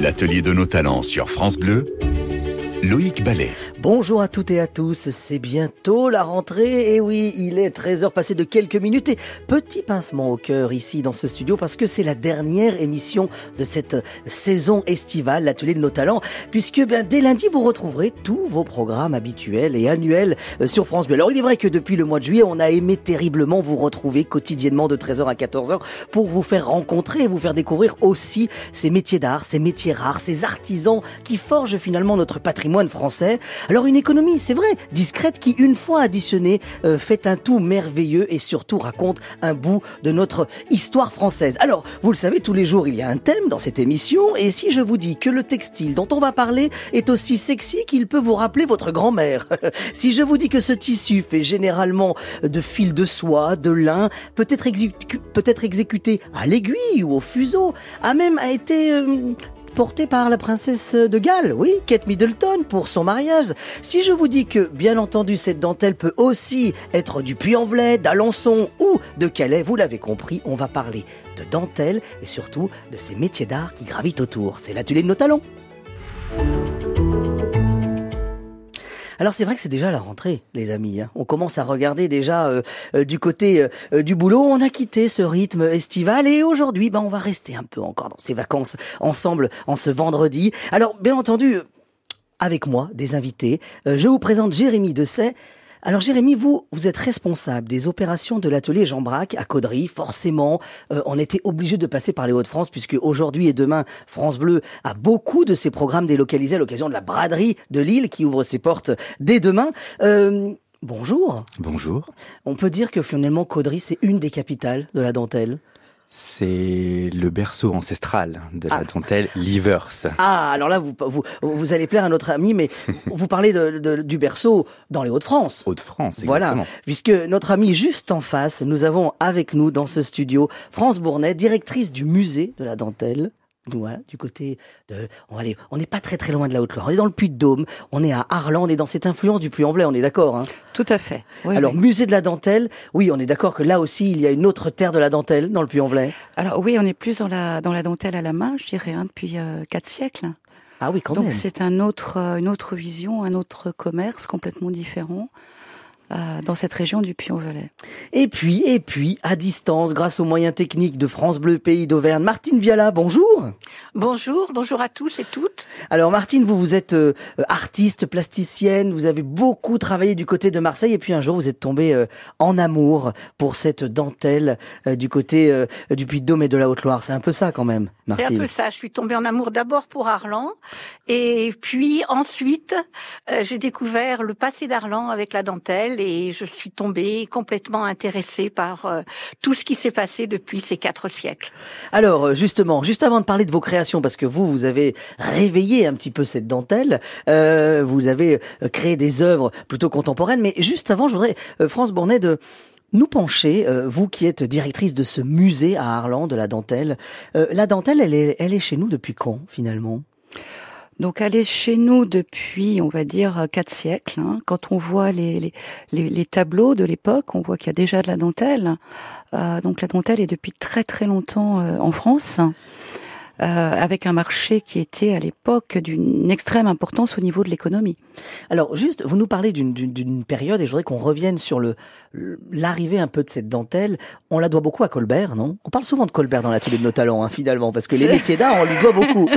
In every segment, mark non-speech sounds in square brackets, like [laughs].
L'atelier de nos talents sur France Bleu, Loïc Ballet. Bonjour à toutes et à tous, c'est bientôt la rentrée et oui, il est 13h passé de quelques minutes et petit pincement au cœur ici dans ce studio parce que c'est la dernière émission de cette saison estivale, l'atelier de nos talents, puisque ben, dès lundi vous retrouverez tous vos programmes habituels et annuels euh, sur France Bleu. Alors il est vrai que depuis le mois de juillet, on a aimé terriblement vous retrouver quotidiennement de 13h à 14h pour vous faire rencontrer et vous faire découvrir aussi ces métiers d'art, ces métiers rares, ces artisans qui forgent finalement notre patrimoine Alors une économie, c'est vrai, discrète qui, une fois additionnée, euh, fait un tout merveilleux et surtout raconte un bout de notre histoire française. Alors, vous le savez, tous les jours, il y a un thème dans cette émission. Et si je vous dis que le textile dont on va parler est aussi sexy qu'il peut vous rappeler votre grand-mère, [laughs] si je vous dis que ce tissu fait généralement de fil de soie, de lin, peut exécuté à l'aiguille ou au fuseau, a même été euh, porté par la princesse de Galles, oui, Kate Middleton, pour son mariage. Si je vous dis que, bien entendu, cette dentelle peut aussi être du Puy-en-Velay, d'Alençon ou de Calais, vous l'avez compris, on va parler de dentelle et surtout de ces métiers d'art qui gravitent autour. C'est l'atelier de nos talents. Alors c'est vrai que c'est déjà la rentrée, les amis. Hein. On commence à regarder déjà euh, euh, du côté euh, du boulot. On a quitté ce rythme estival et aujourd'hui, ben, on va rester un peu encore dans ces vacances ensemble en ce vendredi. Alors bien entendu, avec moi, des invités, je vous présente Jérémy Dessay. Alors Jérémy, vous, vous êtes responsable des opérations de l'atelier Jean Braque à Caudry. Forcément, euh, on était obligé de passer par les Hauts-de-France puisque aujourd'hui et demain, France Bleu a beaucoup de ses programmes délocalisés à l'occasion de la braderie de Lille qui ouvre ses portes dès demain. Euh, bonjour. Bonjour. On peut dire que finalement Caudry, c'est une des capitales de la dentelle? C'est le berceau ancestral de la ah. dentelle Livers. Ah, alors là, vous, vous, vous, allez plaire à notre ami, mais vous parlez de, du berceau dans les Hauts-de-France. Hauts-de-France, exactement. Voilà, puisque notre ami juste en face, nous avons avec nous dans ce studio France Bournet, directrice du musée de la dentelle du côté de, on aller, on n'est pas très très loin de la Haute-Loire. On est dans le Puy-de-Dôme, on est à Arlan, on est dans cette influence du Puy-en-Velay, on est d'accord hein? Tout à fait. Alors musée de la dentelle, oui, on est d'accord que là aussi il y a une autre terre de la dentelle dans le Puy-en-Velay. Alors oui, on est plus dans la dans la dentelle à la main, je dirais, hein, depuis euh, quatre siècles. Ah oui, quand Donc même. Donc c'est un autre, euh, une autre vision, un autre commerce complètement différent. Euh, dans cette région du Puy-en-Velay. Et puis, et puis, à distance, grâce aux moyens techniques de France Bleu Pays d'Auvergne, Martine Viala, bonjour. Bonjour, bonjour à tous et toutes. Alors Martine, vous vous êtes euh, artiste, plasticienne, vous avez beaucoup travaillé du côté de Marseille et puis un jour vous êtes tombée euh, en amour pour cette dentelle du côté du Puy-de-Dôme et de la Haute-Loire. C'est un peu ça quand même, Martine. C'est un peu ça. Je suis tombée en amour d'abord pour Arlan et puis ensuite j'ai découvert le passé d'Arlan avec la dentelle et je suis tombée complètement intéressée par euh, tout ce qui s'est passé depuis ces quatre siècles. Alors euh, justement, juste avant de parler de vos créations, parce que vous, vous avez réveillé un petit peu cette dentelle, euh, vous avez créé des œuvres plutôt contemporaines, mais juste avant, je voudrais, France Bournet, de nous pencher, vous qui êtes directrice de ce musée à Arlan de la dentelle. la dentelle, elle est, elle est chez nous depuis quand finalement? Donc elle est chez nous depuis, on va dire, quatre siècles. Hein. Quand on voit les, les, tableaux de l'époque, on voit qu'il y a déjà de la dentelle. Euh, donc la dentelle est depuis très très longtemps euh, en France. Euh, avec un marché qui était à l'époque d'une extrême importance au niveau de l'économie. Alors juste, vous nous parlez d'une période et je voudrais qu'on revienne sur le l'arrivée un peu de cette dentelle. On la doit beaucoup à Colbert, non? On parle souvent de Colbert dans l'atelier de nos talents, hein, finalement, parce que les [laughs] métiers d'art, on lui doit beaucoup.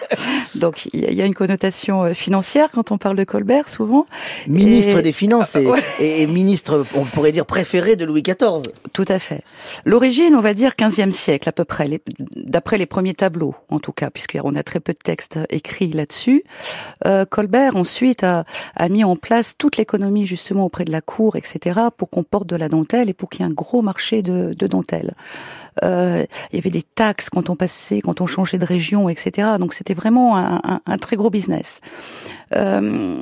[laughs] Donc il y a une connotation euh, financière quand on parle de Colbert, souvent. Ministre des Finances et, et, ministre, on pourrait dire préféré de Louis XIV. Tout à fait. L'origine, on va dire 15e siècle à peu près, d'après les premiers tableaux en tout cas, puisqu'on a très peu de textes écrits là-dessus. Euh, Colbert, ensuite, a, mis en place toute l'économie, justement, auprès de la cour, etc., pour qu'on porte de la dentelle et pour qu'il y ait un gros marché de, dentelle. Euh, il y avait des taxes quand on passait, quand on changeait de région, etc. Donc c'était vraiment un, très gros business. Euh,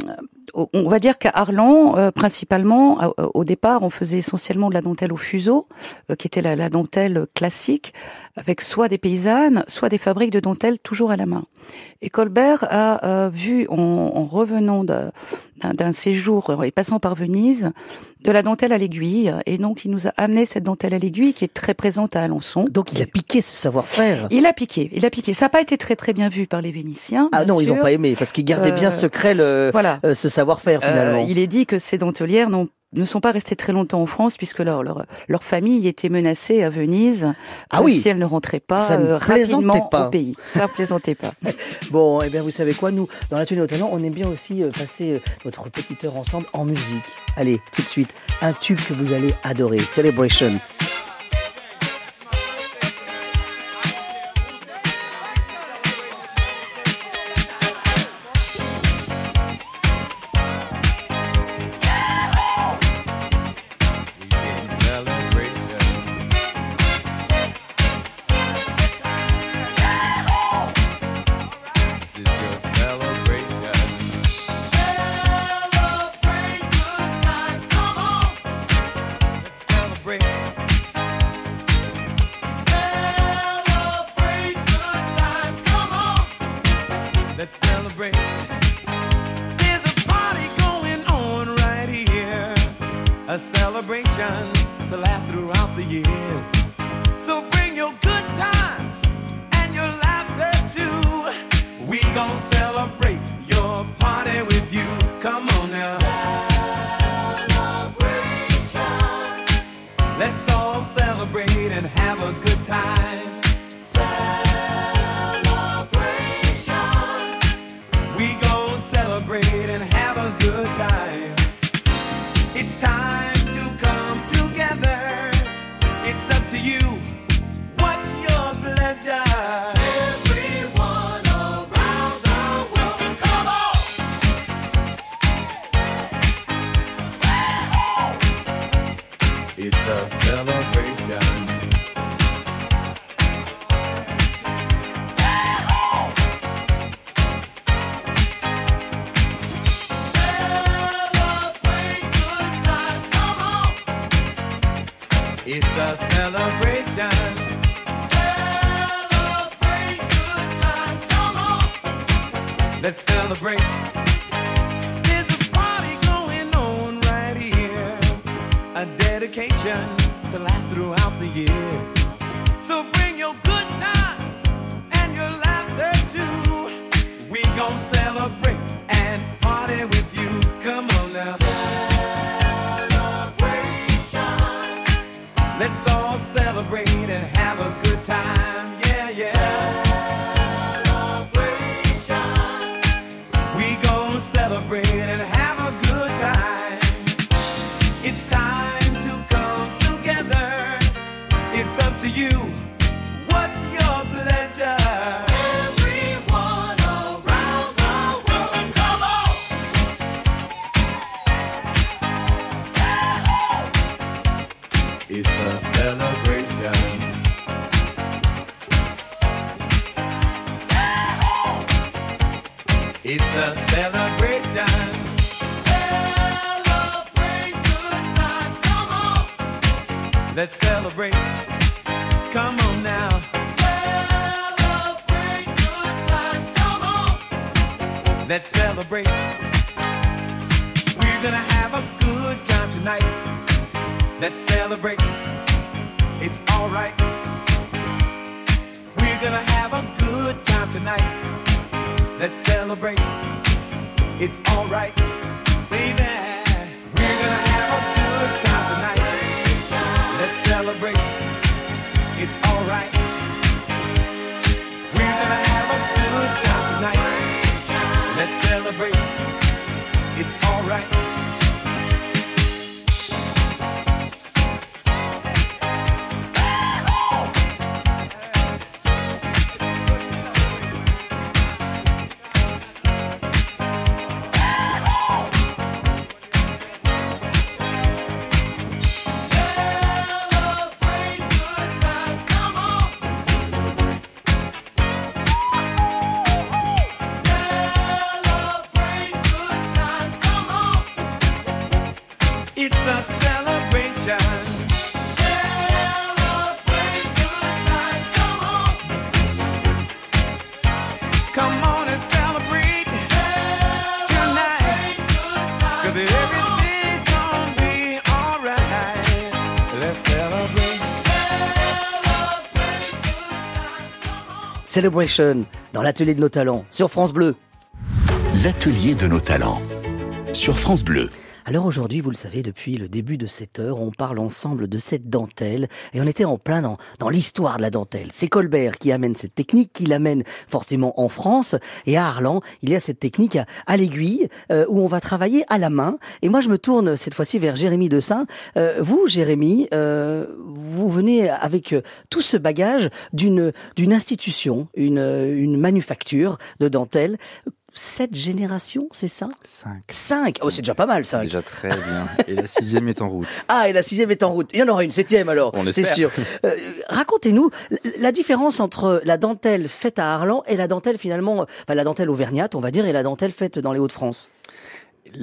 on va dire qu'à Arlan, euh, principalement, au départ, on faisait essentiellement de la dentelle au fuseau, qui était la, dentelle classique, avec soit des paysannes, soit des fabriques de dentelle toujours à la main. Et Colbert a vu, en, revenant d'un séjour et passant par Venise, de la dentelle à l'aiguille. Et donc, il nous a amené cette dentelle à l'aiguille qui est très présente à Alençon. Donc, il a piqué ce savoir-faire. Il a piqué, il a piqué. Ça n'a pas été très très bien vu par les Vénitiens. Ah non, ils n'ont pas aimé parce qu'ils gardaient bien Euh, secret le, voilà. euh, ce savoir-faire finalement. Euh, il est dit que ces dentelières n'ont ne sont pas restées très longtemps en France puisque leur, leur, leur famille était menacée à Venise Ah euh, oui. si elle ne rentrait pas Ça ne euh, rapidement pas. au pays. Ça plaisantait pas. [laughs] Bon, eh bien, vous savez quoi, nous, dans la talent, on aime bien aussi euh, passer euh, notre petite heure ensemble en musique. Allez, tout de suite, un tube que vous allez adorer, Celebration. Celebration dans l'atelier de nos talents sur France Bleu. L'atelier de nos talents sur France Bleu. Alors aujourd'hui, vous le savez, depuis le début de cette heure, on parle ensemble de cette dentelle et on était en plein dans, dans l'histoire de la dentelle. C'est Colbert qui amène cette technique, qui l'amène forcément en France et à Arlan, il y a cette technique à, à l'aiguille euh, où on va travailler à la main. Et moi, je me tourne cette fois-ci vers Jérémy Dessin. Euh, vous, Jérémy, euh, vous venez avec euh, tout ce bagage d'une d'une institution, une, une manufacture de dentelle. Sept générations, c'est ça? 5. Cinq. Oh, c'est déjà pas mal, ça. Déjà très bien. Et la sixième est en route. [laughs] Ah, et la sixième est en route. Il y en aura une septième alors, On c'est sûr. Euh, Racontez-nous la différence entre la dentelle faite à Arlan et la dentelle finalement, enfin la dentelle auvergnate, on va dire, et la dentelle faite dans les Hauts-de-France?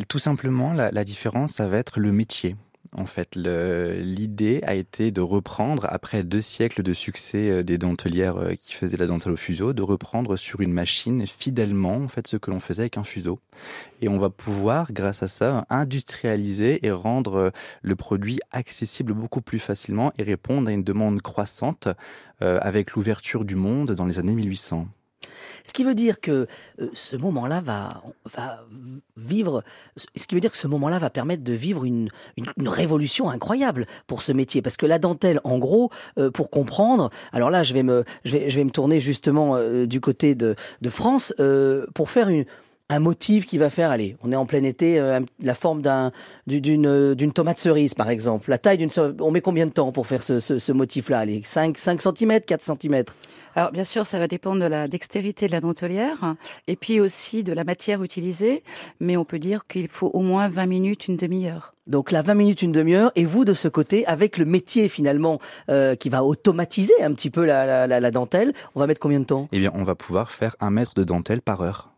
Tout simplement, la, la différence, ça va être le métier. En fait, l'idée a été de reprendre, après deux siècles de succès euh, des dentelières euh, qui faisaient la dentelle au fuseau, de reprendre sur une machine fidèlement en fait ce que l'on faisait avec un fuseau. Et on va pouvoir, grâce à ça, industrialiser et rendre euh, le produit accessible beaucoup plus facilement et répondre à une demande croissante avec l'ouverture du monde dans les années 1800. Ce qui veut dire que euh, ce moment-là va, vivre, ce qui veut dire que ce moment-là va permettre de vivre une, révolution incroyable pour ce métier. Parce que la dentelle, en gros, euh, pour comprendre, alors là, je vais me, je vais, me tourner justement euh, du côté de, France pour faire un motif qui va faire, allez, on est en plein été, la forme d'un, du- d'une, tomate cerise, par exemple. La taille d'une, on met combien de temps pour faire ce motif-là? Allez, 5, 5 cm, 4 cm? Alors bien sûr, ça va dépendre de la dextérité de la dentelière et puis aussi de la matière utilisée, mais on peut dire qu'il faut au moins 20 minutes, une demi-heure. Donc là, 20 minutes, une demi-heure, et vous de ce côté, avec le métier finalement euh, qui va automatiser un petit peu la, la, la, la dentelle, on va mettre combien de temps? Eh bien, on va pouvoir faire un mètre de dentelle par heure.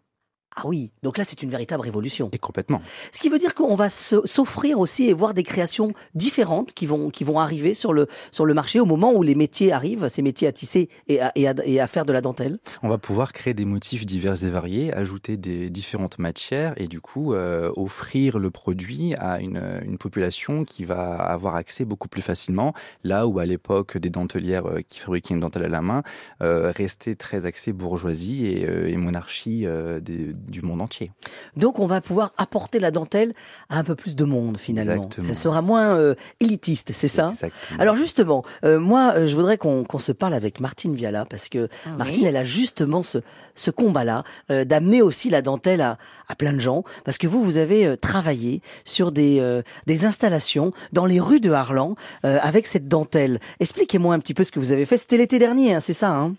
Ah oui, donc là c'est une véritable révolution. Et complètement. Ce qui veut dire qu'on va s'offrir aussi et voir des créations différentes qui vont qui vont arriver sur le sur le marché au moment où les métiers arrivent, ces métiers à tisser et à, et à, et à faire de la dentelle. On va pouvoir créer des motifs divers et variés, ajouter des différentes matières et du coup euh, offrir le produit à une, une population qui va avoir accès beaucoup plus facilement. Là où à l'époque des dentelières euh, qui fabriquaient une dentelle à la main euh, restaient très axées bourgeoisie et, euh, et monarchie euh, des- du monde entier. Donc on va pouvoir apporter la dentelle à un peu plus de monde finalement. Exactement. Elle sera moins euh, élitiste, c'est ça? Exactement. Alors justement, euh, moi, euh, je voudrais qu'on qu'on se parle avec Martine Viala parce que Ah oui. Martine, elle a justement ce, ce combat-là euh, d'amener aussi la dentelle à, à plein de gens parce que vous, vous avez euh, travaillé sur des, euh, des installations dans les rues de Harlan euh, avec cette dentelle. Expliquez-moi un petit peu ce que vous avez fait. C'était l'été dernier, hein, c'est ça hein?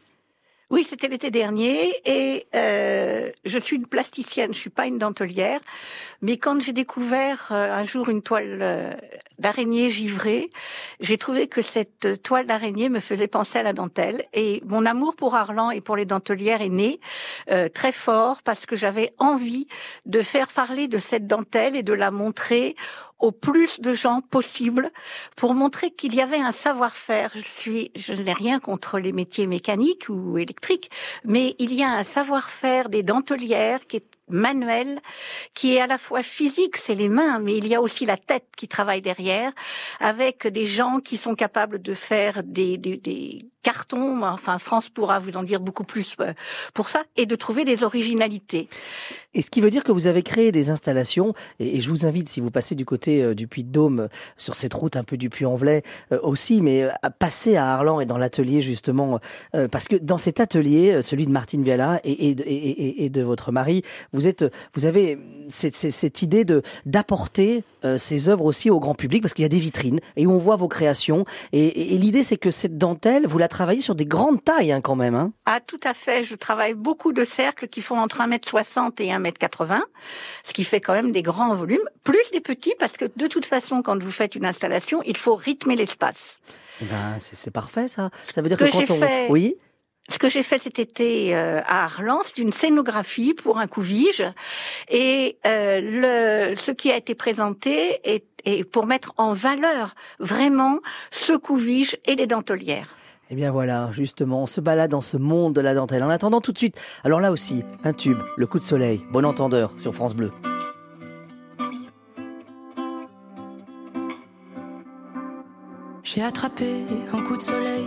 Oui, c'était l'été dernier et euh, je suis une plasticienne, je suis pas une dentelière, mais quand j'ai découvert euh, un jour une toile euh, d'araignée givrée, j'ai trouvé que cette toile d'araignée me faisait penser à la dentelle et mon amour pour Arlan et pour les dentelières est né euh, très fort parce que j'avais envie de faire parler de cette dentelle et de la montrer au plus de gens possible pour montrer qu'il y avait un savoir-faire. Je suis, je n'ai rien contre les métiers mécaniques ou électriques, mais il y a un savoir-faire des dentelières qui est manuel, qui est à la fois physique, c'est les mains, mais il y a aussi la tête qui travaille derrière, avec des gens qui sont capables de faire des, cartons, enfin France pourra vous en dire beaucoup plus euh, pour ça, et de trouver des originalités. Et ce qui veut dire que vous avez créé des installations, et, je vous invite, si vous passez du côté euh, du Puy-de-Dôme, euh, sur cette route un peu du Puy-en-Velay aussi, mais à passer à Arlan et dans l'atelier justement, parce que dans cet atelier, celui de Martine Viala et- et de votre mari, vous êtes, vous avez cette, cette- idée de d'apporter euh, ces œuvres aussi au grand public, parce qu'il y a des vitrines et où on voit vos créations. Et, et- et l'idée, c'est que cette dentelle, vous la travaillez sur des grandes tailles hein, quand même. Hein. Ah, tout à fait. Je travaille beaucoup de cercles qui font entre 1m60 et 1m80, ce qui fait quand même des grands volumes, plus des petits, parce que de toute façon, quand vous faites une installation, il faut rythmer l'espace. Eh Ben, c'est parfait ça. Ça veut dire Que que, quand on, fait- oui. Ce que j'ai fait cet été euh, à Arlan, c'est une scénographie pour un couvige, et euh, le, ce qui a été présenté est, est pour mettre en valeur vraiment ce couvige et les dentelières. Eh bien voilà, justement, on se balade dans ce monde de la dentelle. En attendant tout de suite, alors là aussi, un tube, le coup de soleil, bon entendeur sur France Bleu. J'ai attrapé un coup de soleil,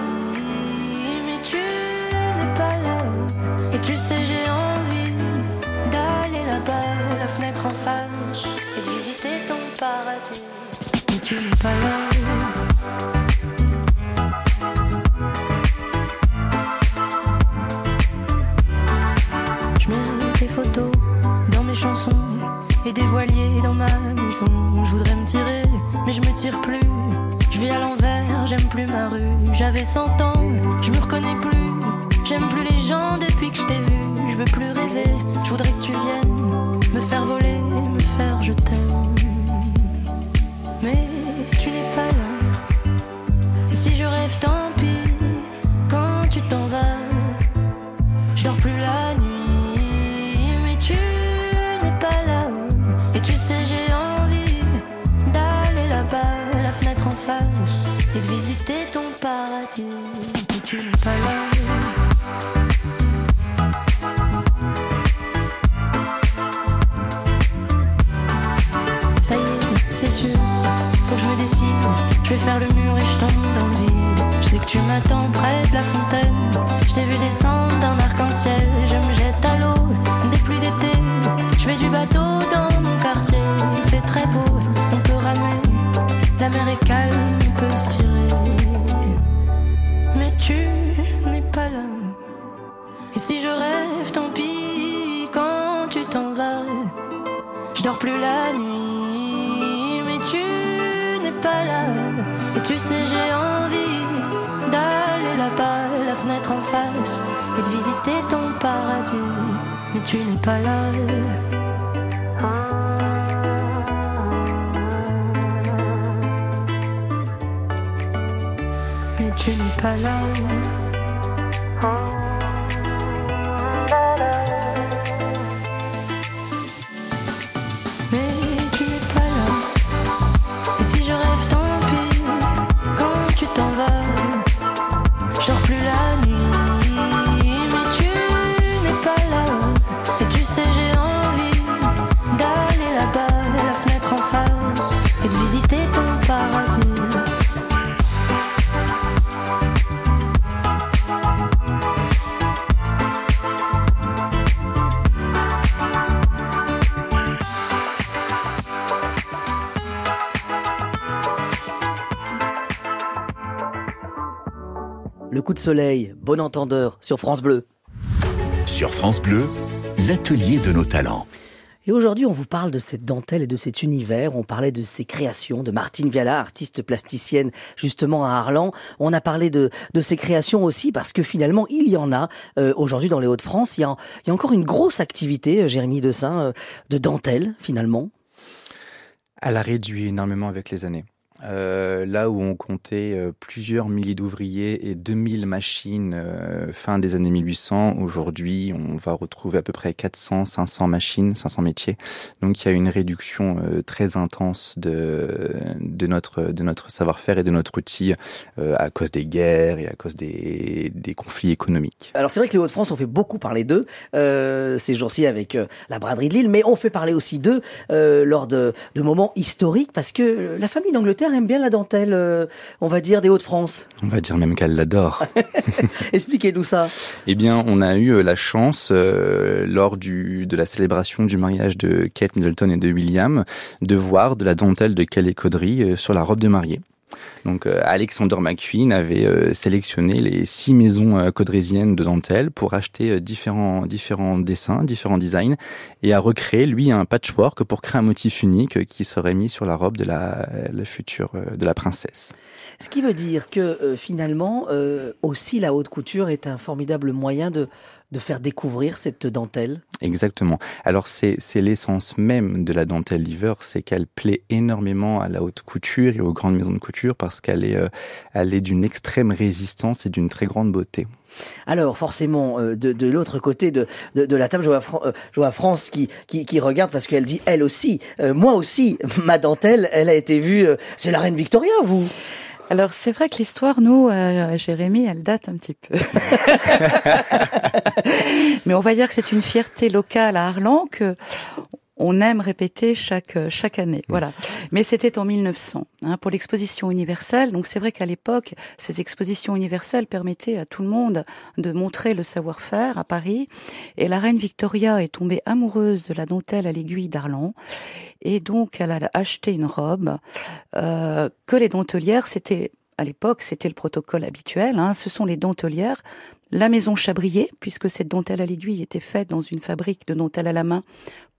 Paradis. Mais tu n'es pas là. Je mets tes photos dans mes chansons et des voiliers dans ma maison. Je voudrais me tirer, mais je me tire plus. Je vis à l'envers, j'aime plus ma rue. J'avais 100 ans, je me reconnais plus. J'aime plus les gens depuis que je t'ai vu. Je veux plus rêver, je voudrais que tu viennes faire le mur et je tombe dans le vide. Je sais que tu m'attends près de la fontaine. Je t'ai vu descendre d'un arc-en-ciel. Je me jette à l'eau des pluies d'été. Je fais du bateau dans mon quartier. Il fait très beau, on peut ramer. La mer est calme, on peut se tirer. Mais tu n'es pas là. Et si je rêve, la fenêtre en face, et de visiter ton paradis. Mais tu n'es pas là. Mais tu n'es pas là. De soleil, bon entendeur sur France Bleu. Sur France Bleu, l'atelier de nos talents. Et aujourd'hui, on vous parle de cette dentelle et de cet univers. On parlait de ses créations, de Martine Viala, artiste plasticienne justement à Arlan. On a parlé de, de ses créations aussi parce que finalement, il y en a euh, aujourd'hui dans les Hauts-de-France. Il, y a- il y a encore une grosse activité, euh, Jérémy Dessin, euh, de dentelle finalement. Elle a réduit énormément avec les années. Euh, là où on comptait euh, plusieurs milliers d'ouvriers et 2000 machines euh, fin des années 1800, aujourd'hui on va retrouver à peu près 400, 500 machines, 500 métiers. Donc il y a une réduction euh, très intense de, de notre, de notre savoir-faire et de notre outil euh, à cause des guerres et à cause des, des conflits économiques. Alors c'est vrai que les Hauts-de-France, on fait beaucoup parler d'eux euh, ces jours-ci avec la braderie de Lille, mais on fait parler aussi d'eux lors de, de moments historiques parce que la famille d'Angleterre aime bien la dentelle, euh, on va dire, des Hauts-de-France. On va dire même qu'elle l'adore. [laughs] Expliquez-nous ça. Eh bien, on a eu euh, la chance, euh, lors du, de la célébration du mariage de Kate Middleton et de William, de voir de la dentelle de Calais Caudry sur la robe de mariée. Donc, euh, Alexander McQueen avait euh, sélectionné les six maisons euh, caudrésiennes de dentelle pour acheter différents, différents dessins, différents designs, et a recréé, lui, un patchwork pour créer un motif unique qui serait mis sur la robe de la, future, de la princesse. Ce qui veut dire que finalement, aussi la haute couture est un formidable moyen de de faire découvrir cette dentelle Exactement. Alors c'est l'essence même de la dentelle liver, c'est qu'elle plaît énormément à la haute couture et aux grandes maisons de couture parce qu'elle est euh, elle est d'une extrême résistance et d'une très grande beauté. Alors forcément, euh, de, de l'autre côté de, de, de la table, je vois, Fran- euh, je vois France qui, qui, qui regarde parce qu'elle dit, elle aussi, euh, moi aussi, [laughs] ma dentelle, elle a été vue, c'est la reine Victoria, vous Alors c'est vrai que l'histoire, nous, euh, Jérémy, elle date un petit peu. [laughs] [laughs] Mais on va dire que c'est une fierté locale à Arlan que on aime répéter chaque chaque année. Voilà. Mais c'était en 1900 hein, pour l'exposition universelle. Donc c'est vrai qu'à l'époque, ces expositions universelles permettaient à tout le monde de montrer le savoir-faire à Paris. Et la reine Victoria est tombée amoureuse de la dentelle à l'aiguille d'Arlan. Et donc elle a acheté une robe euh, que les dentelières, c'était à l'époque, c'était le protocole habituel. Hein, ce sont les dentelières, la maison Chabrier, puisque cette dentelle à l'aiguille était faite dans une fabrique de dentelle à la main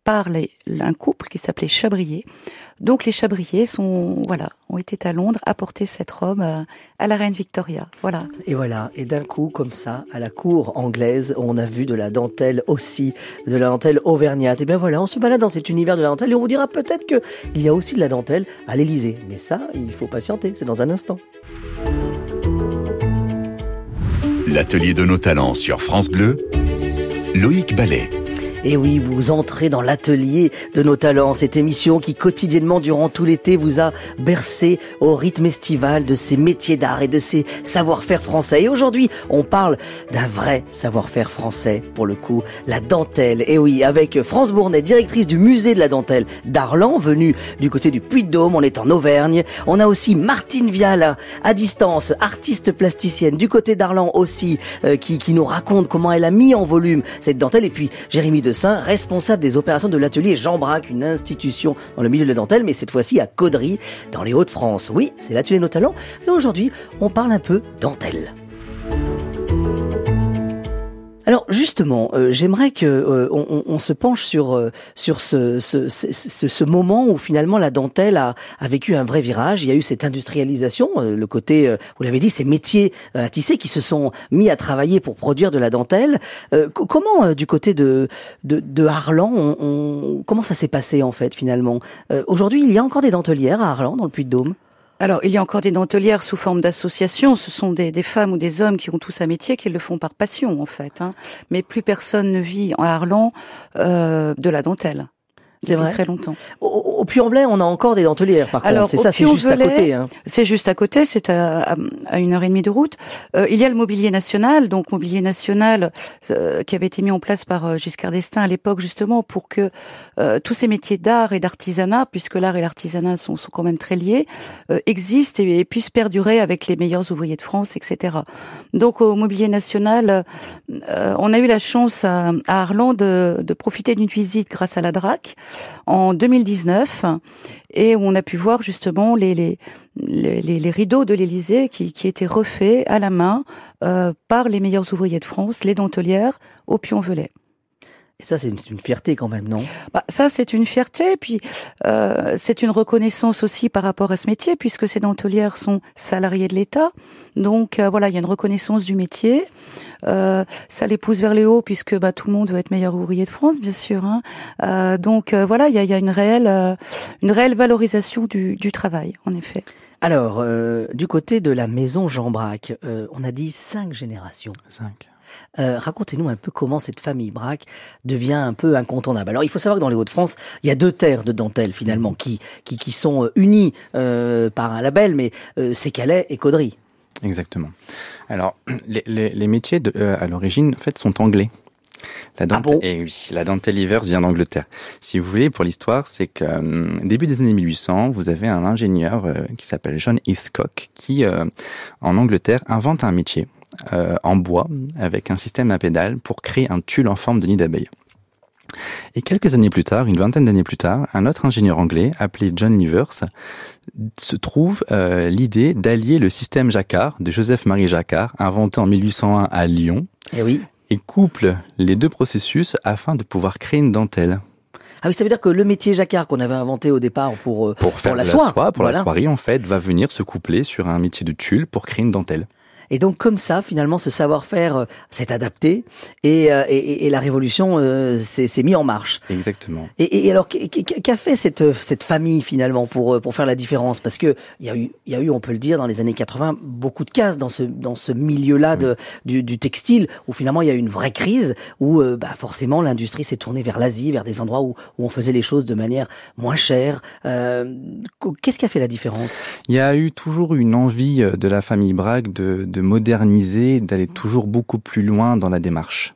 par les, un couple qui s'appelait Chabrier. Donc les Chabriers sont, voilà, ont été à Londres apporter cette robe à, à la reine Victoria. Voilà. Et voilà, et d'un coup, comme ça, à la cour anglaise, on a vu de la dentelle aussi, de la dentelle auvergnate. Et bien voilà, on se balade dans cet univers de la dentelle et on vous dira peut-être que il y a aussi de la dentelle à l'Élysée. Mais ça, il faut patienter, c'est dans un instant. L'atelier de nos talents sur France Bleu, Loïc Ballet. Et oui, vous entrez dans l'atelier de nos talents, cette émission qui quotidiennement durant tout l'été vous a bercé au rythme estival de ces métiers d'art et de ces savoir-faire français. Et aujourd'hui, on parle d'un vrai savoir-faire français, pour le coup, la dentelle. Et oui, avec France Bournet, directrice du musée de la dentelle d'Arlan, venue du côté du Puy-de-Dôme, on est en Auvergne. On a aussi Martine Vial, à distance, artiste plasticienne, du côté d'Arlan aussi, euh, qui, qui nous raconte comment elle a mis en volume cette dentelle. Et puis, Jérémy de Responsable des opérations de l'atelier Jean Braque, une institution dans le milieu de la dentelle, mais cette fois-ci à Caudry, dans les Hauts-de-France. Oui, c'est l'atelier Nos Talents. Et aujourd'hui, on parle un peu dentelle. Alors justement, euh, j'aimerais que euh, on, on- se penche sur euh, sur ce, ce, ce, ce- moment où finalement la dentelle a, a vécu un vrai virage. Il y a eu cette industrialisation, euh, le côté, euh, vous l'avez dit, ces métiers euh, à tisser qui se sont mis à travailler pour produire de la dentelle. Co- comment du côté de de, de Arlan, on, on- comment ça s'est passé en fait finalement? Aujourd'hui, il y a encore des dentelières à Arlan dans le Puy-de-Dôme? Alors, il y a encore des dentelières sous forme d'association. Ce sont des, femmes ou des hommes qui ont tous un métier, qui le font par passion, en fait. hein. Mais plus personne ne vit en Arlan euh, de la dentelle. C'est vrai très longtemps. Au, Puy-en-Velay, on a encore des dentelières par Alors, contre. C'est ça, c'est juste à côté. Hein. C'est juste à côté, c'est à, à- à une heure et demie de route. Euh, il y a le mobilier national, donc mobilier national euh, qui avait été mis en place par euh, Giscard d'Estaing à l'époque justement pour que euh, tous ces métiers d'art et d'artisanat, puisque l'art et l'artisanat sont, sont quand même très liés, euh, existent et, et puissent perdurer avec les meilleurs ouvriers de France, etc. Donc au mobilier national, euh, on a eu la chance à, à Arlan de, de profiter d'une visite grâce à la DRAC en 2019 et où on a pu voir justement les, les, les, rideaux de l'Élysée qui, qui étaient refaits à la main euh, par les meilleurs ouvriers de France, les dentelières au Pion-Velay. Et ça, c'est une, une fierté quand même, non? Bah, ça, c'est une fierté, puis euh, c'est une reconnaissance aussi par rapport à ce métier, puisque ces dentelières sont salariées de l'État. Donc euh, voilà, il y a une reconnaissance du métier. Euh, ça les pousse vers les hauts, puisque bah, tout le monde veut être meilleur ouvrier de France, bien sûr. Hein. Euh, donc euh, voilà, il y a, il y a une réelle, euh, une réelle valorisation du, du travail, en effet. Alors, euh, du côté de la maison Jean Braque, euh, on a dit cinq générations. Cinq. Euh, Racontez-nous un peu comment cette famille Braque devient un peu incontournable. Alors, il faut savoir que dans les Hauts-de-France, il y a deux terres de dentelle finalement qui qui, qui sont euh, unies euh, par un label, mais euh, c'est Calais et Caudry. Exactement. Alors, les, les, les métiers de, euh, à l'origine, en fait, sont anglais. La Ah bon? Et oui, la dentelle Livers vient d'Angleterre. Si vous voulez, pour l'histoire, c'est que euh, début des années 1800, vous avez un ingénieur euh, qui s'appelle John Heathcock qui, euh, en Angleterre, invente un métier euh, en bois avec un système à pédales pour créer un tulle en forme de nid d'abeille. Et quelques années plus tard, une vingtaine d'années plus tard, un autre ingénieur anglais appelé John Livers se trouve euh, l'idée d'allier le système Jacquard de Joseph-Marie Jacquard, inventé en 1801 à Lyon, Eh oui. et couple les deux processus afin de pouvoir créer une dentelle. Ah oui, ça veut dire que le métier jacquard qu'on avait inventé au départ pour euh, Pour faire la soie, pour voilà. la soirée, en fait, va venir se coupler sur un métier de tulle pour créer une dentelle. Et donc comme ça, finalement, ce savoir-faire euh, s'est adapté et, euh, et, et la révolution euh, s'est s'est mis en marche. Exactement. Et, et alors, qu- qu- qu'a fait cette, cette famille finalement pour, pour faire la différence? Parce que il y a eu, il y a eu, on peut le dire, dans les années 80, beaucoup de cases dans ce, dans ce milieu-là de, du, du textile, où finalement il y a eu une vraie crise, où euh, bah, forcément l'industrie s'est tournée vers l'Asie, vers des endroits où, où on faisait les choses de manière moins chère. Euh, Qu'est-ce qui a fait la différence? Il y a eu toujours une envie de la famille Bragg de, de moderniser, d'aller toujours beaucoup plus loin dans la démarche.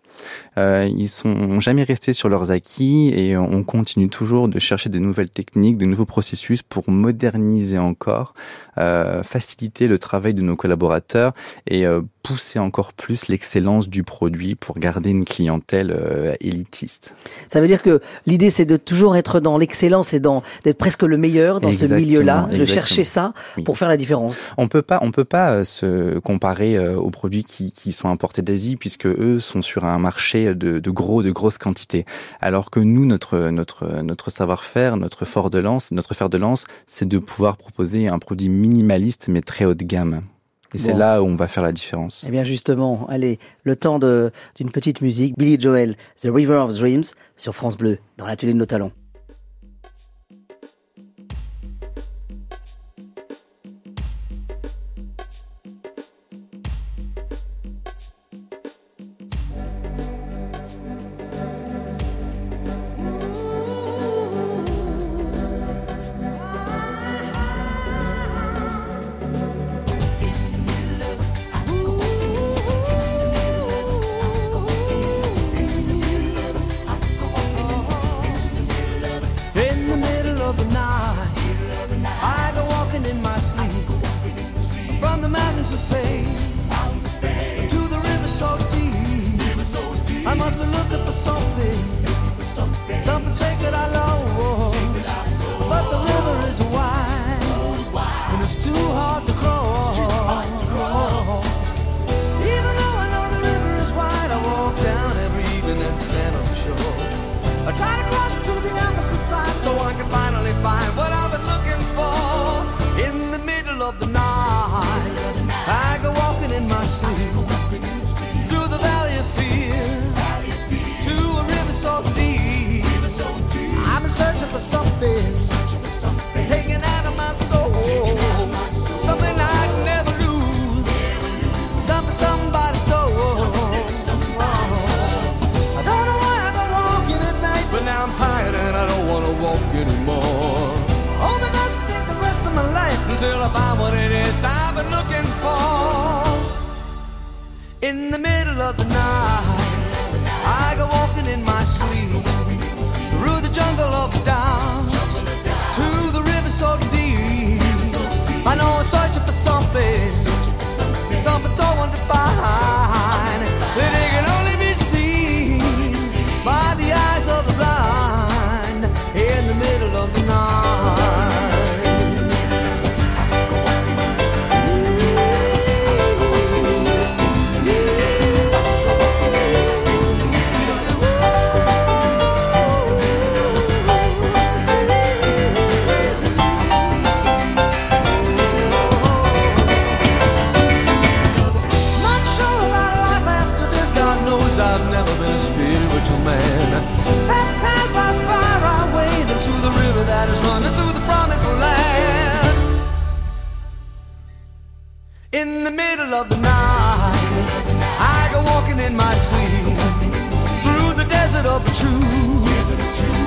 Euh, ils sont jamais restés sur leurs acquis et on continue toujours de chercher de nouvelles techniques, de nouveaux processus pour moderniser encore, euh, faciliter le travail de nos collaborateurs et euh, pousser encore plus l'excellence du produit pour garder une clientèle euh, élitiste. Ça veut dire que l'idée c'est de toujours être dans l'excellence et dans d'être presque le meilleur dans ce milieu-là, de chercher ça Oui. pour faire la différence. On peut pas, on peut pas euh, se comparer euh, aux produits qui, qui sont importés d'Asie puisque eux sont sur un marché de, de gros, de grosses quantités. Alors que nous, notre notre notre savoir-faire, notre fort de lance, notre fer de lance, c'est de pouvoir proposer un produit minimaliste mais très haut de gamme. Et c'est là où on va faire la différence. Eh bien justement, allez, le temps d'une petite musique, Billy Joel, The River of Dreams sur France Bleu, dans l'atelier de nos talents. Sacred I lost. But the river is wide, and it's too hard to cross. Even though I know the river is wide, I walk down every evening and stand on the shore. I try to cross to the opposite side so I can finally find what I've been looking for. In the middle of the night, I've been searching for something, taken out of my soul, something I'd never lose, something somebody stole. I don't know why I go walking at night, but now I'm tired and I don't wanna walk anymore. Hope it doesn't take the rest of my life until I find what it is I've been looking for. In the middle of the night, I go walking in my sleep jungle of doubt to the river so deep. I know I'm searching for something, something so undefined middle of the night, I go walking in my sleep through the desert of the truth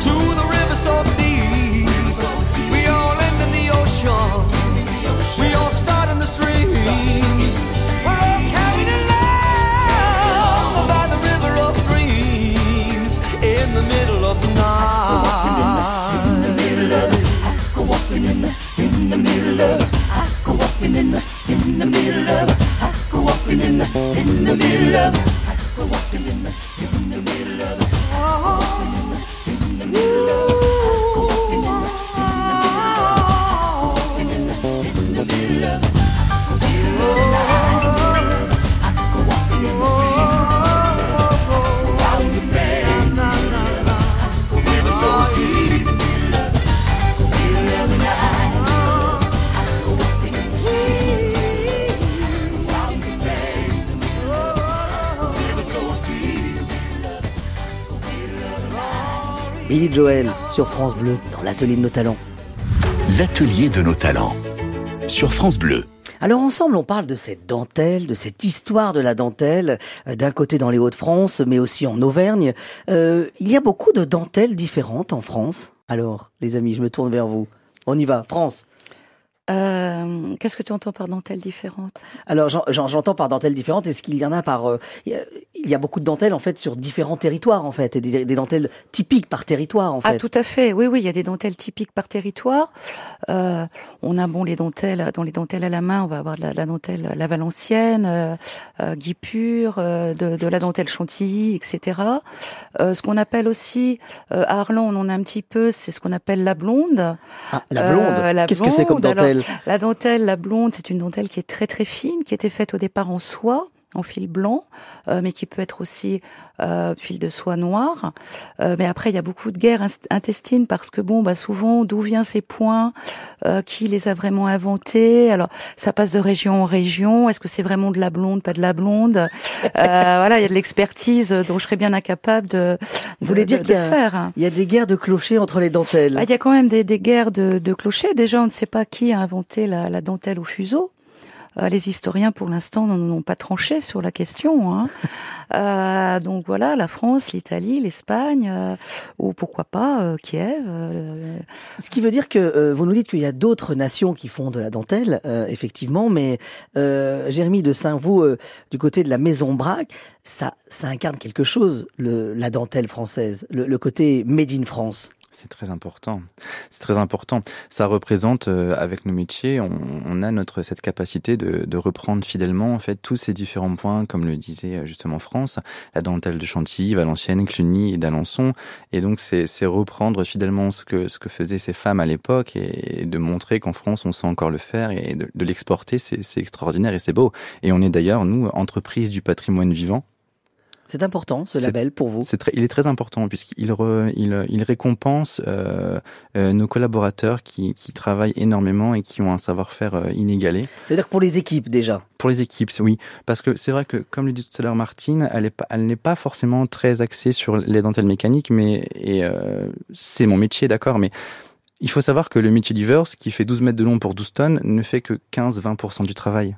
to the river so deep. In the middle of. I go walking in the, in the middle of. I go walking in the, in the middle of. I go walking in the, in the middle of it. Billy Joel sur France Bleu dans l'atelier de nos talents. L'atelier de nos talents. Sur France Bleu. Alors ensemble, on parle de cette dentelle, de cette histoire de la dentelle, euh, d'un côté dans les Hauts-de-France, mais aussi en Auvergne. Euh, il y a beaucoup de dentelles différentes en France. Alors, les amis, je me tourne vers vous. On y va, France. Euh, Qu'est-ce que tu entends par dentelle différente? Alors j'en- j'en- j'entends par dentelles différentes. Est-ce qu'il y en a par euh, il y a- beaucoup de dentelles en fait sur différents territoires en fait et des, des dentelles typiques par territoire en Ah, fait. tout à fait. Oui, oui, il y a des dentelles typiques par territoire. Euh, on a bon les dentelles, dans les dentelles à la main, on va avoir de la, de la dentelle la Valencienne, euh, euh, Guy pur, euh, de, de la dentelle Chantilly, etc. Euh, ce qu'on appelle aussi euh, à Arlon, on en a un petit peu, c'est ce qu'on appelle la blonde. Ah, la blonde. Qu'est-ce que c'est comme alors, La dentelle, la blonde, c'est une dentelle qui est très très fine, qui était faite au départ en soie en fil blanc, euh, mais qui peut être aussi euh, fil de soie noire. Euh, mais après, il y a beaucoup de guerres intestines parce que bon, bah souvent, d'où viennent ces points euh, Qui les a vraiment inventés? Alors, ça passe de région en région. Est-ce que c'est vraiment de la blonde, pas de la blonde? Euh, [laughs] Voilà, il y a de l'expertise dont je serais bien incapable de, Vous voulez dire de- qu'il y de a- faire. Il y a des guerres de clochers entre les dentelles? Ah, Il y a quand même des, des guerres de, de clochers. Déjà, on ne sait pas qui a inventé la, la dentelle au fuseau. Euh, les historiens, pour l'instant, n'en ont pas tranché sur la question. Hein. [laughs] Euh, donc voilà, la France, l'Italie, l'Espagne, euh, ou pourquoi pas euh, Kiev. euh, Ce qui veut dire que euh, vous nous dites qu'il y a d'autres nations qui font de la dentelle, euh, effectivement, mais euh, Jérémy de Saint-Vous, euh, du côté de la Maison Braque, ça, ça incarne quelque chose, le, la dentelle française, le, le côté made in France. C'est très important. C'est très important. Ça représente, euh, avec nos métiers, on, on a notre cette capacité de, de reprendre fidèlement en fait tous ces différents points, comme le disait euh, justement France, la dentelle de Chantilly, Valenciennes, Cluny et d'Alençon. Et donc c'est reprendre fidèlement ce que ce que faisaient ces femmes à l'époque et, de montrer qu'en France on sait encore le faire et de, de l'exporter, c'est extraordinaire et c'est beau. Et on est d'ailleurs nous entreprise du patrimoine vivant. C'est important, ce label, pour vous? C'est très, il est très important puisqu'il re- il, il récompense euh, euh, nos collaborateurs qui, qui travaillent énormément et qui ont un savoir-faire euh, inégalé. C'est-à-dire pour les équipes, déjà? Pour les équipes, oui, parce que c'est vrai que comme le dit tout à l'heure Martine, elle est pas, elle n'est pas forcément très axée sur les dentelles mécaniques, mais et euh, c'est mon métier, d'accord, mais il faut savoir que le Diverse, qui fait 12 mètres de long pour 12 tonnes, ne fait que 15-20% du travail.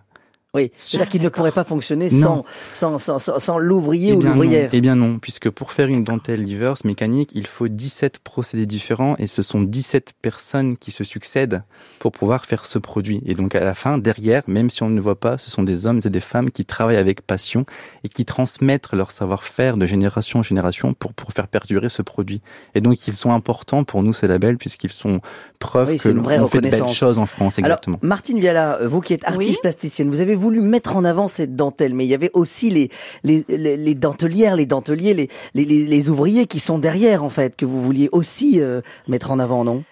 Oui, c'est-à-dire qu'il ne pourrait pas fonctionner sans, sans, sans, sans, sans l'ouvrier ou bien non. l'ouvrière. Eh bien non, puisque pour faire une dentelle diverse mécanique, il faut 17 procédés différents et ce sont 17 personnes qui se succèdent pour pouvoir faire ce produit. Et donc à la fin, derrière, même si on ne le voit pas, ce sont des hommes et des femmes qui travaillent avec passion et qui transmettent leur savoir-faire de génération en génération pour, pour faire perdurer ce produit. Et donc ils sont importants pour nous, ces labels, puisqu'ils sont preuve Oui, que l'on fait de belles choses en France, exactement. Alors, Martine Viala, euh, vous qui êtes artiste Oui. plasticienne, vous avez voulu mettre en avant cette dentelle, mais il y avait aussi les, les, les, les dentelières, les denteliers, les, les, les, ouvriers qui sont derrière, en fait, que vous vouliez aussi euh, mettre en avant, non?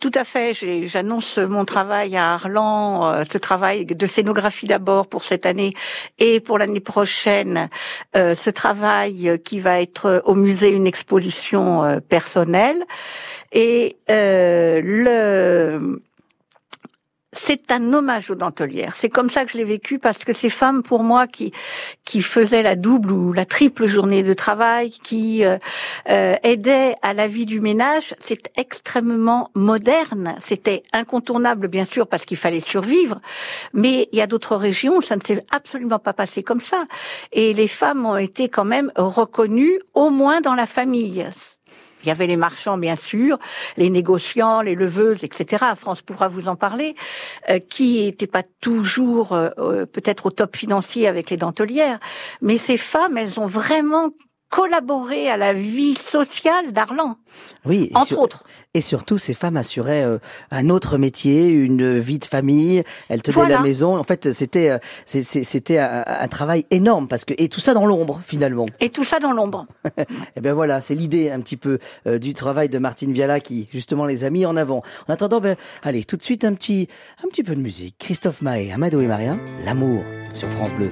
Tout à fait. J'annonce mon travail à Arlan, euh, ce travail de scénographie d'abord pour cette année et pour l'année prochaine, euh, ce travail qui va être au musée une exposition euh, personnelle. Et euh, le c'est un hommage aux dentelières. C'est comme ça que je l'ai vécu parce que ces femmes, pour moi, qui qui faisaient la double ou la triple journée de travail, qui euh, euh, aidaient à la vie du ménage, c'est extrêmement moderne. C'était incontournable, bien sûr, parce qu'il fallait survivre. Mais il y a d'autres régions, où ça ne s'est absolument pas passé comme ça. Et les femmes ont été quand même reconnues, au moins dans la famille. Il y avait les marchands, bien sûr, les négociants, les leveuses, etc. France pourra vous en parler, euh, qui n'étaient pas toujours euh, euh, peut-être au top financier avec les dentelières. Mais ces femmes, elles ont vraiment collaboré à la vie sociale d'Arlan, Oui, entre sur- autres. Et surtout, ces femmes assuraient euh, un autre métier, une vie de famille. Elles tenaient Voilà. la maison. En fait, c'était euh, c'était un, un travail énorme parce que et tout ça dans l'ombre finalement. Et tout ça dans l'ombre. [laughs] Et ben voilà, c'est l'idée un petit peu euh, du travail de Martine Viala qui justement les a mis en avant. En attendant, ben allez tout de suite un petit un petit peu de musique. Christophe Maé, Amadou et Maria, l'amour sur France Bleu.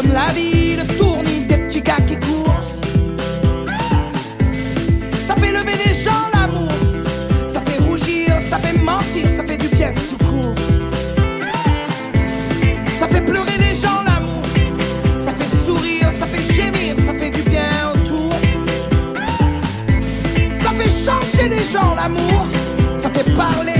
comme la ville tourne des petits gars qui courent. Ça fait lever des gens l'amour, ça fait rougir, ça fait mentir, ça fait du bien tout court. Ça fait pleurer des gens l'amour, ça fait sourire, ça fait gémir, ça fait du bien autour. Ça fait chanter les gens l'amour, ça fait parler.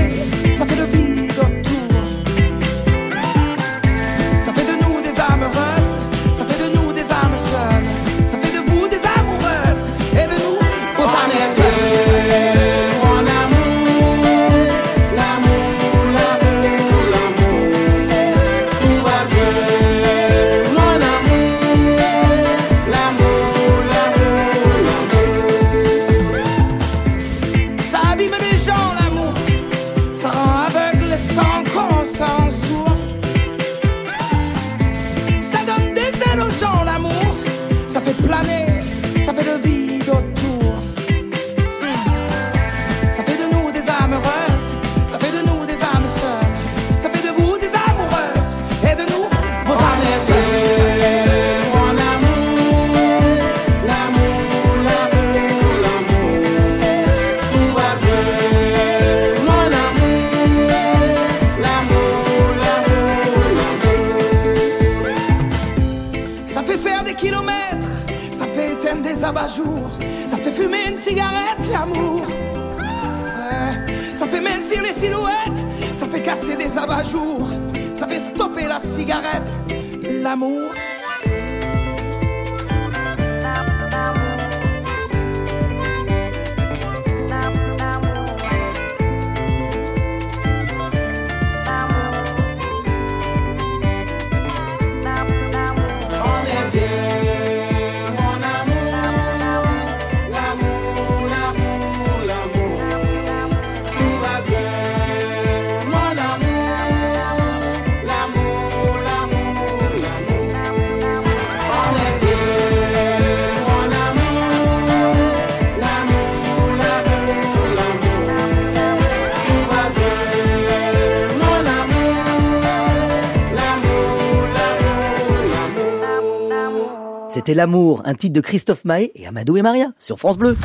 C'était L'amour, un titre de Christophe Maé et Amadou et Maria sur France Bleu.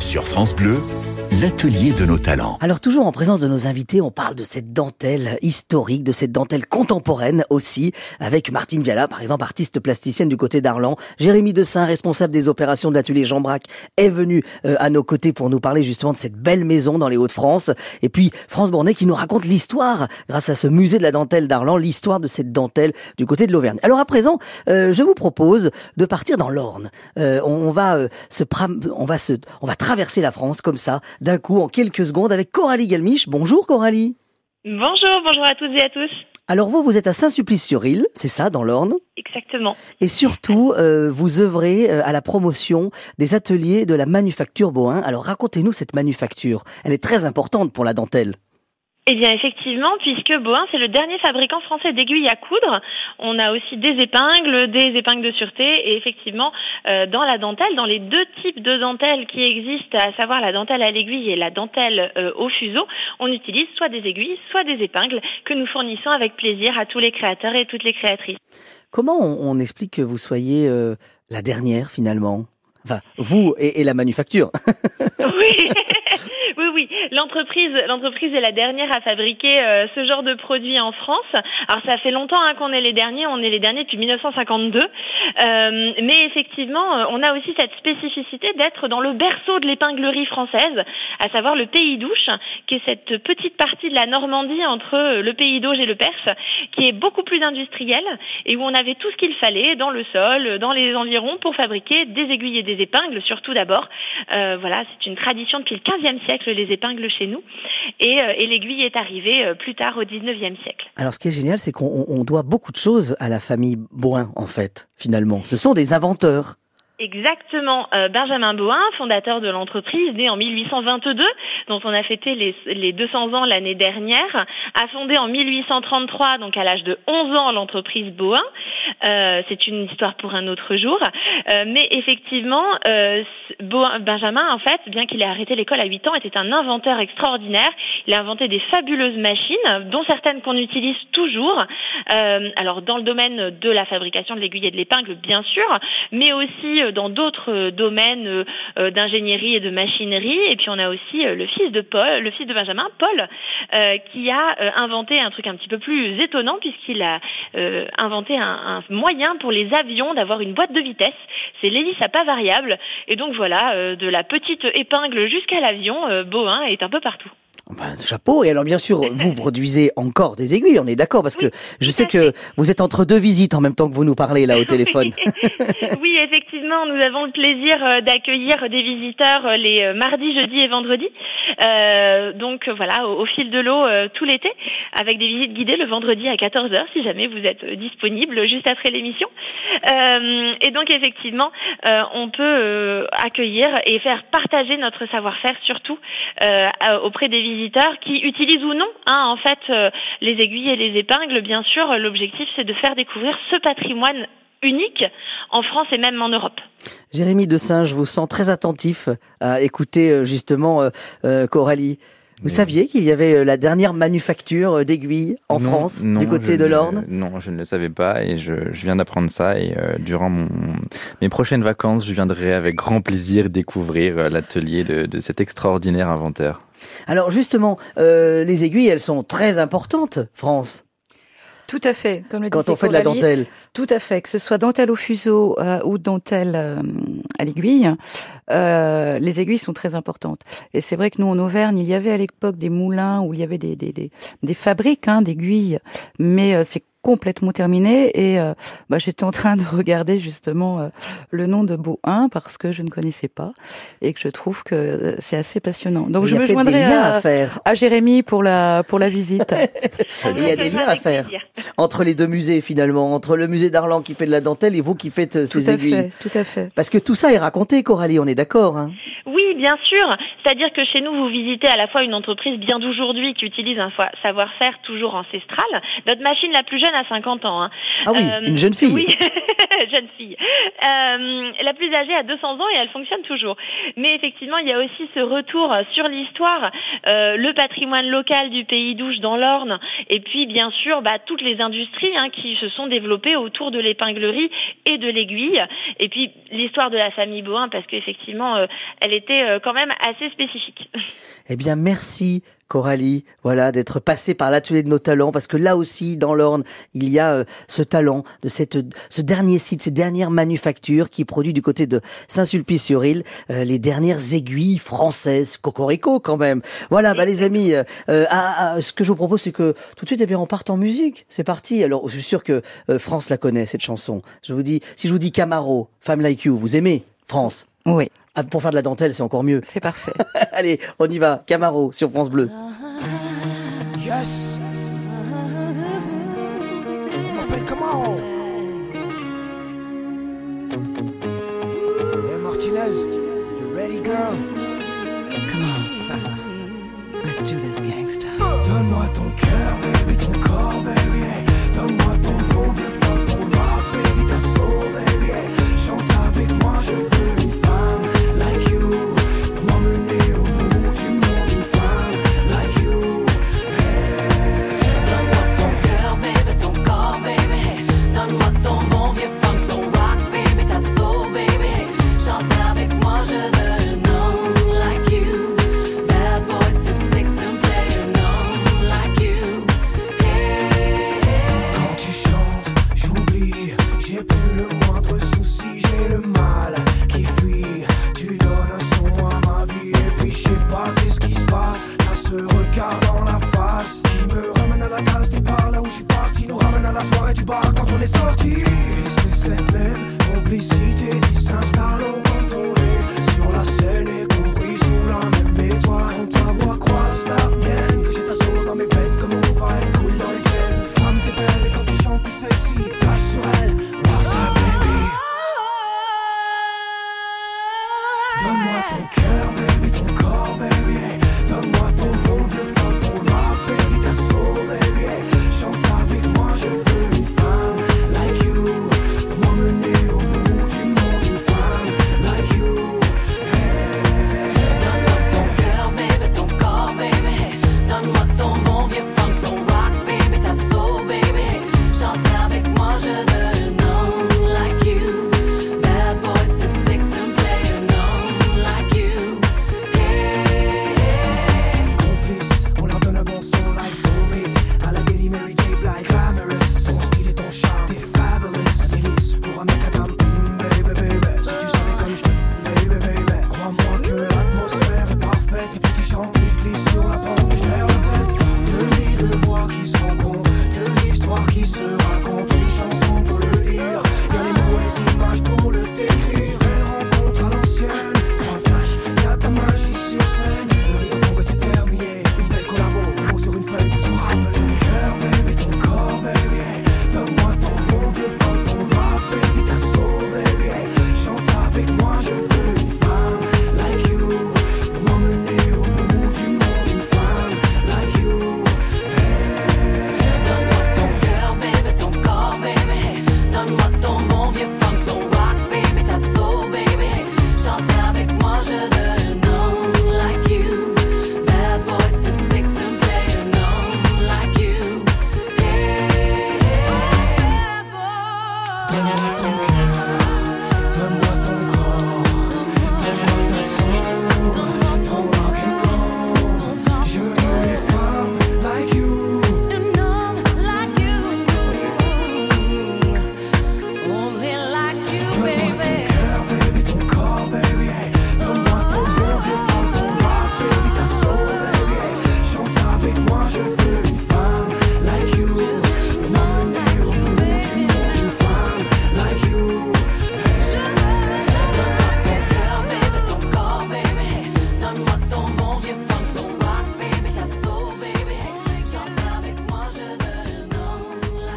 Sur France Bleu, l'atelier de nos talents. Alors toujours en présence de nos invités, on parle de cette dentelle historique, de cette dentelle contemporaine aussi, avec Martine Viala, par exemple, artiste plasticienne du côté d'Arlan. Jérémy Dessin, responsable des opérations de l'atelier Jean Braque, est venu euh, à nos côtés pour nous parler justement de cette belle maison dans les Hauts-de-France. Et puis France Bournet qui nous raconte l'histoire, grâce à ce musée de la dentelle d'Arlan, l'histoire de cette dentelle du côté de l'Auvergne. Alors à présent, euh, je vous propose de partir dans l'Orne. Euh, on, on va euh, se, on va se, on va traverser la France comme ça, d'un coup, en quelques secondes, avec Coralie Galmiche. Bonjour Coralie. Bonjour, bonjour à toutes et à tous. Alors vous, vous êtes à Saint-Sulpice-sur-Île, c'est ça, dans l'Orne? Exactement. Et surtout, euh, vous œuvrez euh, à la promotion des ateliers de la manufacture Bohin. Alors racontez-nous cette manufacture. Elle est très importante pour la dentelle. Eh bien, effectivement, puisque Bohin, c'est le dernier fabricant français d'aiguilles à coudre. On a aussi des épingles, des épingles de sûreté, et effectivement, euh, dans la dentelle, dans les deux types de dentelles qui existent, à savoir la dentelle à l'aiguille et la dentelle euh, au fuseau, on utilise soit des aiguilles, soit des épingles que nous fournissons avec plaisir à tous les créateurs et toutes les créatrices. Comment on, on explique que vous soyez euh, la dernière finalement? Enfin, vous et, et la manufacture. [laughs] [laughs] Oui, oui, oui. L'entreprise, l'entreprise est la dernière à fabriquer euh, ce genre de produit en France. Alors ça fait longtemps hein, qu'on est les derniers. On est les derniers depuis 1952. Euh, mais effectivement, euh, on a aussi cette spécificité d'être dans le berceau de l'épinglerie française, à savoir le Pays d'Ouche, qui est cette petite partie de la Normandie entre le Pays d'Auge et le Perse, qui est beaucoup plus industrielle et où on avait tout ce qu'il fallait dans le sol, dans les environs, pour fabriquer des aiguilles et des épingles, surtout d'abord. Euh, voilà, c'est une tradition depuis le 15e siècle, les épingles chez nous. Et, euh, l'aiguille est arrivée euh, plus tard au 19e siècle. Alors ce qui est génial, c'est qu'on on- on doit beaucoup de choses à la famille Bohin, en fait, finalement. Ce sont des inventeurs. Exactement. Euh, Benjamin Bohin, fondateur de l'entreprise, né en 1822, dont on a fêté les, les 200 ans l'année dernière, a fondé en 1833, donc à l'âge de 11 ans, l'entreprise Bohin. Euh, C'est une histoire pour un autre jour. Euh, mais effectivement, euh, Benjamin, en fait, bien qu'il ait arrêté l'école à 8 ans, était un inventeur extraordinaire. Il a inventé des fabuleuses machines, dont certaines qu'on utilise toujours. Euh, alors, dans le domaine de la fabrication de l'aiguille et de l'épingle, bien sûr, mais aussi dans d'autres euh, domaines euh, euh, d'ingénierie et de machinerie. Et puis on a aussi euh, le fils de Paul, le fils de Benjamin, Paul, euh, qui a euh, inventé un truc un petit peu plus étonnant puisqu'il a euh, inventé un, moyen pour les avions d'avoir une boîte de vitesse. C'est l'hélice à pas variable. Et donc voilà, euh, de la petite épingle jusqu'à l'avion, euh, Boeing est un peu partout. Ben, chapeau. Et alors, bien sûr, vous [laughs] produisez encore des aiguilles, on est d'accord, parce que je sais que vous êtes entre deux visites en même temps que vous nous parlez là au téléphone. [laughs] oui, effectivement, nous avons le plaisir euh, d'accueillir des visiteurs euh, les euh, mardis, jeudis et vendredis. Euh, donc voilà, au, au fil de l'eau euh, tout l'été, avec des visites guidées le vendredi à 14h, si jamais vous êtes disponible juste après l'émission. Euh, et donc effectivement, on peut accueillir et faire partager notre savoir-faire surtout auprès des visiteurs qui utilisent ou non, hein, en fait, euh, les aiguilles et les épingles. Bien sûr, l'objectif c'est de faire découvrir ce patrimoine unique en France et même en Europe. Jérémy de Saint, je vous sens très attentif à écouter euh, justement euh, euh, Coralie. Vous saviez qu'il y avait la dernière manufacture d'aiguilles en Non, France, non, du côté de ne- l'Orne? Non, je ne le savais pas et je, je viens d'apprendre ça et euh, durant mon, mes prochaines vacances, je viendrai avec grand plaisir découvrir l'atelier de, de cet extraordinaire inventeur. Alors justement, euh, les aiguilles, elles sont très importantes, France, Tout à fait. Comme le quand on fait de la dentelle. Tout à fait, que ce soit dentelle au fuseau euh, ou dentelle euh, à l'aiguille, euh, les aiguilles sont très importantes. Et c'est vrai que nous en Auvergne, il y avait à l'époque des moulins où il y avait des des, des, des fabriques hein, d'aiguilles, mais euh, c'est complètement terminé et euh, bah, j'étais en train de regarder justement euh, le nom de Beau 1 parce que je ne connaissais pas et que je trouve que euh, c'est assez passionnant. Donc Il je y a me joindrai liens à, à faire à Jérémy pour la pour la visite. [laughs] Il y a des liens à faire entre les deux musées finalement, entre le musée d'Arlan qui fait de la dentelle et vous qui faites tout ces à aiguilles. fait, tout à fait. Parce que tout ça est raconté, Coralie, on est d'accord. Hein Oui, bien sûr. C'est-à-dire que chez nous, vous visitez à la fois une entreprise bien d'aujourd'hui qui utilise un savoir-faire toujours ancestral. Notre machine la plus jeune a 50 ans. hein. ah oui, Euh, une jeune fille. Oui, [laughs] jeune fille. Euh, la plus âgée a 200 ans et elle fonctionne toujours. Mais effectivement, il y a aussi ce retour sur l'histoire, euh, le patrimoine local du pays d'Ouche dans l'Orne, et puis bien sûr bah, toutes les industries hein, qui se sont développées autour de l'épinglerie et de l'aiguille. Et puis l'histoire de la famille Bohin, parce qu'effectivement, elle était euh, quand même assez spécifique. [laughs] Eh bien, merci. Coralie, voilà, d'être passée par l'atelier de nos talents, parce que là aussi, dans l'Orne, il y a euh, ce talent de cette, ce dernier site, ces dernières manufactures qui produit du côté de Saint-Sulpice-sur-Île euh, les dernières aiguilles françaises, cocorico quand même. Voilà, bah les amis, euh, ah, ah, ce que je vous propose, c'est que tout de suite, eh bien, on parte en musique. C'est parti. Alors, je suis sûr que euh, France la connaît cette chanson. Je vous dis, si je vous dis Camaro, Femme Like You, vous aimez France? Oui, Ah, Pour faire de la dentelle, c'est encore mieux. c'est parfait. [laughs] Allez, on y va. Camaro sur France Bleu. Yes. On m'appelle comment Hey Martinez, you ready girl Come on. Let's do this, gangsta. Donne-moi ton cœur, baby, ton corps, baby.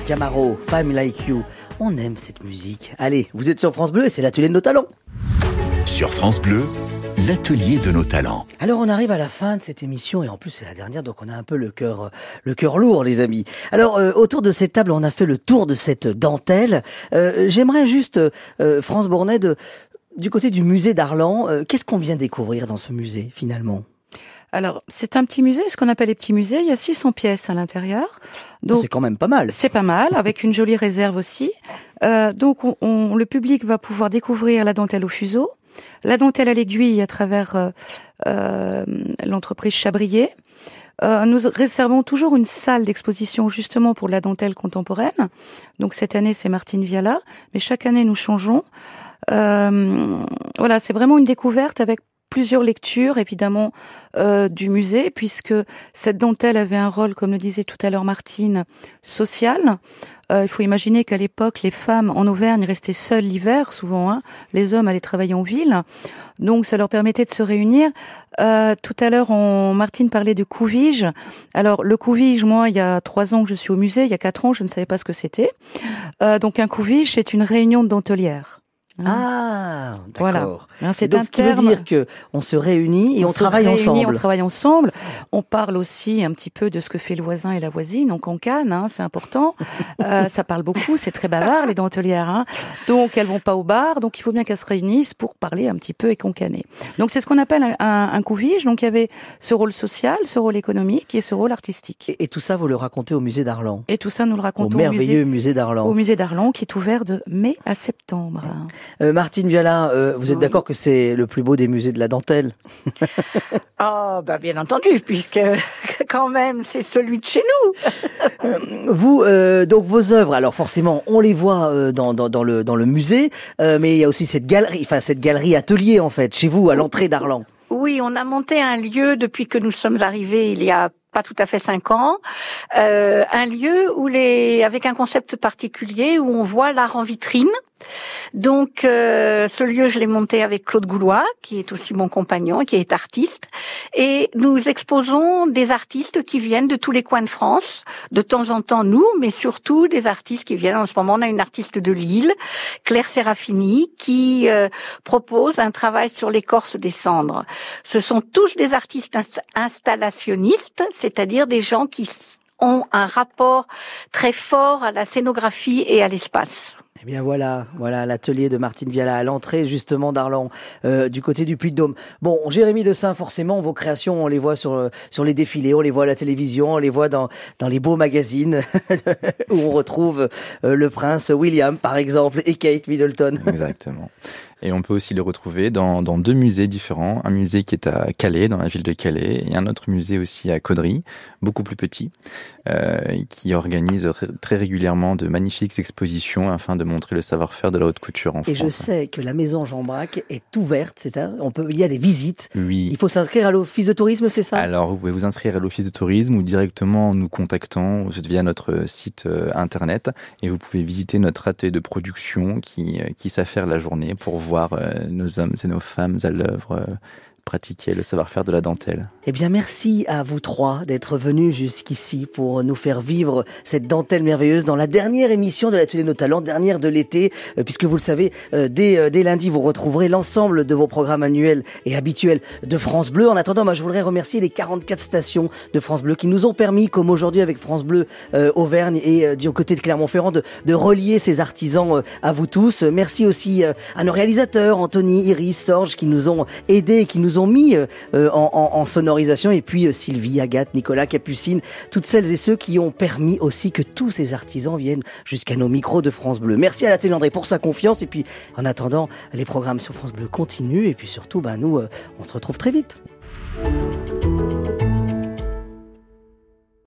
Camaro, Femme Like You. On aime cette musique. Allez, vous êtes sur France Bleu et c'est l'atelier de nos talents. Sur France Bleu, l'atelier de nos talents. Alors on arrive à la fin de cette émission et en plus c'est la dernière donc on a un peu le cœur euh, le cœur lourd les amis. Alors euh, autour de cette table on a fait le tour de cette dentelle. Euh, J'aimerais juste euh, France Bournet de du côté du musée d'Arlan, euh, qu'est-ce qu'on vient découvrir dans ce musée finalement? Alors, c'est un petit musée, ce qu'on appelle les petits musées. Il y a 600 pièces à l'intérieur. Donc, C'est quand même pas mal. C'est pas mal, avec une jolie réserve aussi. Euh, donc, on, on- le public va pouvoir découvrir la dentelle au fuseau, la dentelle à l'aiguille à travers euh, euh, l'entreprise Chabrier. Euh, nous réservons toujours une salle d'exposition justement pour la dentelle contemporaine. Donc cette année c'est Martine Viala, mais chaque année nous changeons. Voilà, c'est vraiment une découverte avec plusieurs lectures évidemment du musée puisque cette dentelle avait un rôle, comme le disait tout à l'heure Martine, social. Euh, il faut imaginer qu'à l'époque, les femmes en Auvergne restaient seules l'hiver, souvent. Hein. Les hommes allaient travailler en ville, donc ça leur permettait de se réunir. Euh, tout à l'heure, on, Martine parlait de couvige. Alors le couvige, moi, il y a trois ans que je suis au musée, il y a quatre ans, je ne savais pas ce que c'était. Euh, donc un couvige, c'est une réunion de dentelières. Hein. Ah, Voilà. d'accord. Hein, Et c'est donc un ce qui veut dire que on se réunit et on, se travaille réunit, ensemble. On travaille ensemble. On parle aussi un petit peu de ce que fait le voisin et la voisine. On cancane, hein, c'est important. [laughs] Euh, ça parle beaucoup, c'est très bavard les dentelières. Hein. Donc elles vont pas au bar, donc il faut bien qu'elles se réunissent pour parler un petit peu et concaner. Donc c'est ce qu'on appelle un, un, couvige. Donc il y avait ce rôle social, ce rôle économique et ce rôle artistique. Et, et tout ça vous le racontez au musée d'Arlan. Et tout ça nous le Au racontons au, merveilleux musée, musée d'Arlan. au musée d'Arlon qui est ouvert de mai à septembre. Euh, Martine Viala, euh, vous êtes d'accord que c'est le plus beau des musées de la dentelle Oh, [laughs] bah bien entendu, puisque [laughs] quand même c'est celui de chez nous. Vous, euh, donc vos œuvres, alors forcément, on les voit euh, dans, dans, dans le dans le musée, euh, mais il y a aussi cette galerie, enfin cette galerie atelier en fait, chez vous à l'entrée d'Arlan. Oui, on a monté un lieu depuis que nous sommes arrivés il y a pas tout à fait cinq ans, euh, un lieu où les, avec un concept particulier où on voit l'art en vitrine. Donc, euh, ce lieu, je l'ai monté avec Claude Goulois, qui est aussi mon compagnon, qui est artiste, et nous exposons des artistes qui viennent de tous les coins de France, de temps en temps nous, mais surtout des artistes qui viennent. En ce moment, on a une artiste de Lille, Claire Serafini, qui euh, propose un travail sur l'écorce des cendres. Ce sont tous des artistes inst- installationnistes, c'est-à-dire des gens qui ont un rapport très fort à la scénographie et à l'espace. Eh bien voilà, voilà l'atelier de Martine Viala à l'entrée justement d'Arlan, euh, du côté du Puy-de-Dôme. Bon, Jérémy de Saint, forcément, vos créations, on les voit sur euh, sur les défilés, on les voit à la télévision, on les voit dans dans les beaux magazines [laughs] où on retrouve euh, le prince William, par exemple, et Kate Middleton. Exactement. Et on peut aussi le retrouver dans, dans deux musées différents. Un musée qui est à Calais, dans la ville de Calais, et un autre musée aussi à Caudry, beaucoup plus petit, euh, qui organise très régulièrement de magnifiques expositions afin de montrer le savoir-faire de la haute couture en Et je France. sais que la maison Jean Braque est ouverte, c'est ça? On peut, il y a des visites. Oui. Il faut s'inscrire à l'office de tourisme, c'est ça? Alors, vous pouvez vous inscrire à l'office de tourisme ou directement en nous contactant via notre site euh, internet et vous pouvez visiter notre atelier de production qui, euh, qui s'affaire la journée pour voir euh, nos hommes et nos femmes à l'œuvre euh, pratiquer le savoir-faire de la dentelle. Eh bien, merci à vous trois d'être venus jusqu'ici pour nous faire vivre cette dentelle merveilleuse dans la dernière émission de l'Atelier Nos Talents, dernière de l'été, euh, puisque vous le savez, euh, dès, euh, dès lundi, vous retrouverez l'ensemble de vos programmes annuels et habituels de France Bleu. En attendant, je voudrais remercier les 44 stations de France Bleu qui nous ont permis, comme aujourd'hui avec France Bleu Auvergne et du côté de Clermont-Ferrand, de, de relier ces artisans à vous tous. Merci aussi à nos réalisateurs, Anthony, Iris, Sorge, qui nous ont aidés et qui nous ont mis euh, euh, en, sonorisation. Et puis euh, Sylvie, Agathe, Nicolas, Capucine, toutes celles et ceux qui ont permis aussi que tous ces artisans viennent jusqu'à nos micros de France Bleu. Merci à la télé André pour sa confiance. Et puis, en attendant, les programmes sur France Bleu continuent. Et puis surtout, bah, nous, on se retrouve très vite.